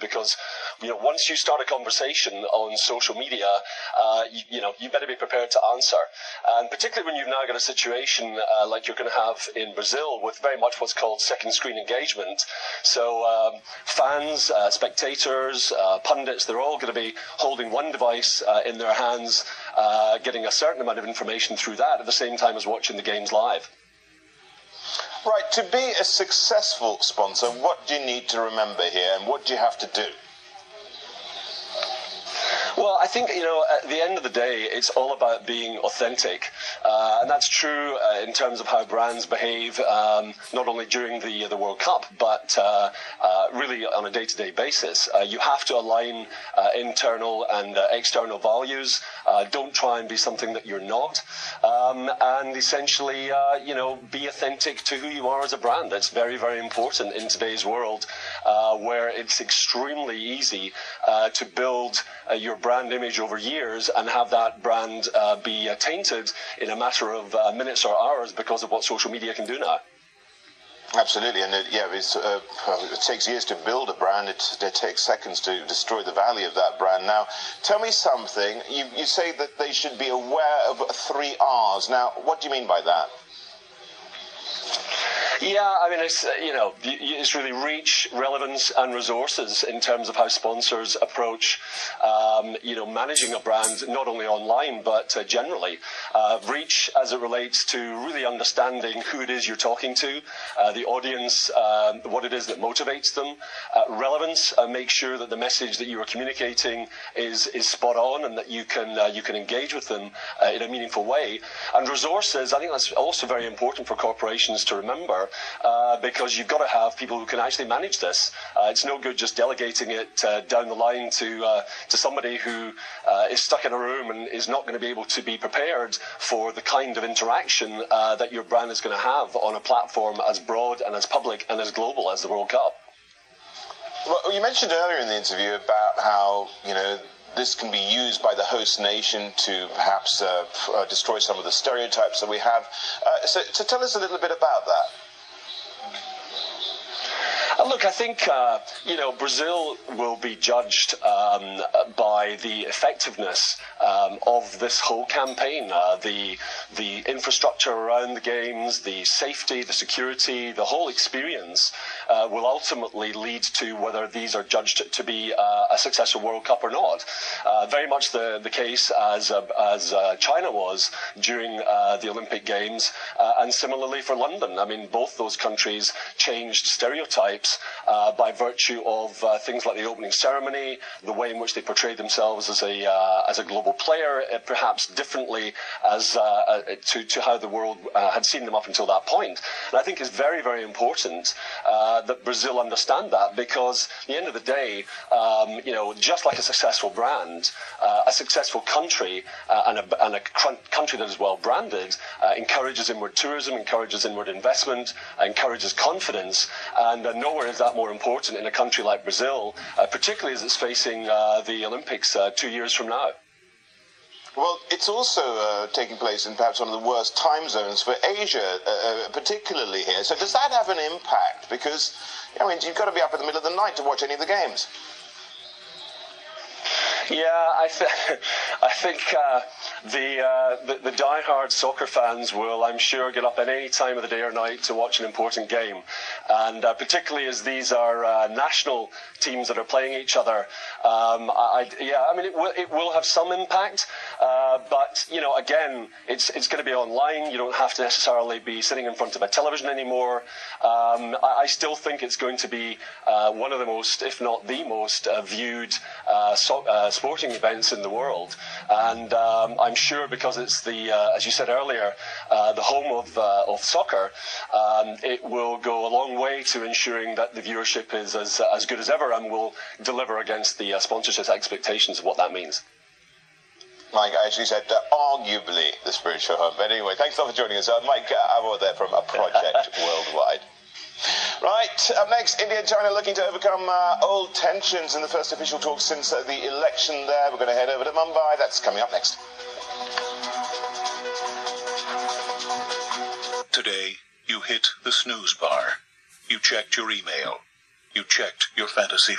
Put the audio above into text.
because you know once you start a conversation on social media, uh, you, you, know you better be prepared to answer, and particularly when you've now got a situation uh, like you're going to have in Brazil with very much what's called second screen engagement. So um, fans, uh, spectators, uh, pundits, they're all going to be holding one device uh, in their hands, uh, getting a certain amount of information through that at the same time as watching the games live. Right, to be a successful sponsor, what do you need to remember here and what do you have to do? Well, I think, you know, at the end of the day, it's all about being authentic. Uh, and that's true uh, in terms of how brands behave, um, not only during the, the World Cup, but uh, uh really on a day to day basis. Uh, you have to align uh, internal and external values. don't try and be something that you're not. Um, and essentially, you know, be authentic to who you are as a brand. That's very, very important in today's world where it's extremely easy to build your brand image over years and have that brand uh, be uh, tainted in a matter of uh, minutes or hours because of what social media can do now. Absolutely, and it, yeah, uh, it takes years to build a brand. It, it, takes seconds to destroy the value of that brand. Now, tell me something. You, you say that they should be aware of three R's. Now, what do you mean by that? Yeah, I mean, it's, uh, you know, it's really reach, relevance, and resources in terms of how sponsors approach, um, you know, managing a brand, not only online, but uh, generally. Uh, reach as it relates to really understanding who it is you're talking to, uh, the audience, um, what it is that motivates them. Uh, relevance, uh, make sure that the message that you are communicating is, is spot on and that you can, you can engage with them in a meaningful way. And resources, I think that's also very important for corporations to remember uh, because you've got to have people who can actually manage this. Uh, it's no good just delegating it uh, down the line to uh, to somebody who uh, is stuck in a room and is not going to be able to be prepared for the kind of interaction that your brand is going to have on a platform as broad and as public and as global as the World Cup. Well, you mentioned earlier in the interview about how you know this can be used by the host nation to perhaps uh, uh, destroy some of the stereotypes that we have. Uh, so, so, tell us a little bit about that. Uh, look, I think uh, you know Brazil will be judged um, by the effectiveness um, of this whole campaign. Uh, the the infrastructure around the games, the safety, the security, the whole experience uh, will ultimately lead to whether these are judged to be uh, a successful World Cup or not. Uh, very much the the case as as China was during the Olympic Games, and similarly for London. I mean, both those countries changed stereotypes tips uh, by virtue of uh, things like the opening ceremony, the way in which they portrayed themselves as a uh, as a global player, uh, perhaps differently as uh, to to how the world had seen them up until that point. And I think it's very very important that Brazil understand that because at the end of the day, um, you know, just like a successful brand, a successful country and a, and a country that is well branded encourages inward tourism, encourages inward investment, encourages confidence, and no nowhere is that more important in a country like Brazil, uh, particularly as it's facing uh, the Olympics uh, two years from now. Well, it's also uh, taking place in perhaps one of the worst time zones for Asia, uh, particularly here. So, does that have an impact? Because, I mean, you've got to be up in the middle of the night to watch any of the games. Yeah, I, th- I think uh, the, uh, the, the die-hard soccer fans will, I'm sure, get up at any time of the day or night to watch an important game, and uh, particularly as these are uh, national teams that are playing each other. Um, I, yeah, I mean, it will, it will have some impact, uh, but you know, again, it's it's going to be online. You don't have to necessarily be sitting in front of a television anymore. Um, I, I, still think it's going to be uh, one of the most, if not the most, viewed so- sporting events in the world, and um, I'm sure because it's the, uh, as you said earlier, uh, the home of, uh, of soccer, um, it will go a long way to ensuring that the viewership is as, as good as ever and will deliver against the uh, sponsorship expectations of what that means. Mike I actually said uh, arguably the spiritual home. But anyway, thanks a lot for joining us. Uh, Mike uh, there from a project worldwide. Right, up next, India and China looking to overcome uh, old tensions in the first official talks since uh, the election there. We're going to head over to Mumbai. That's coming up next. Today, you hit the snooze bar. You checked your email. You checked your fantasy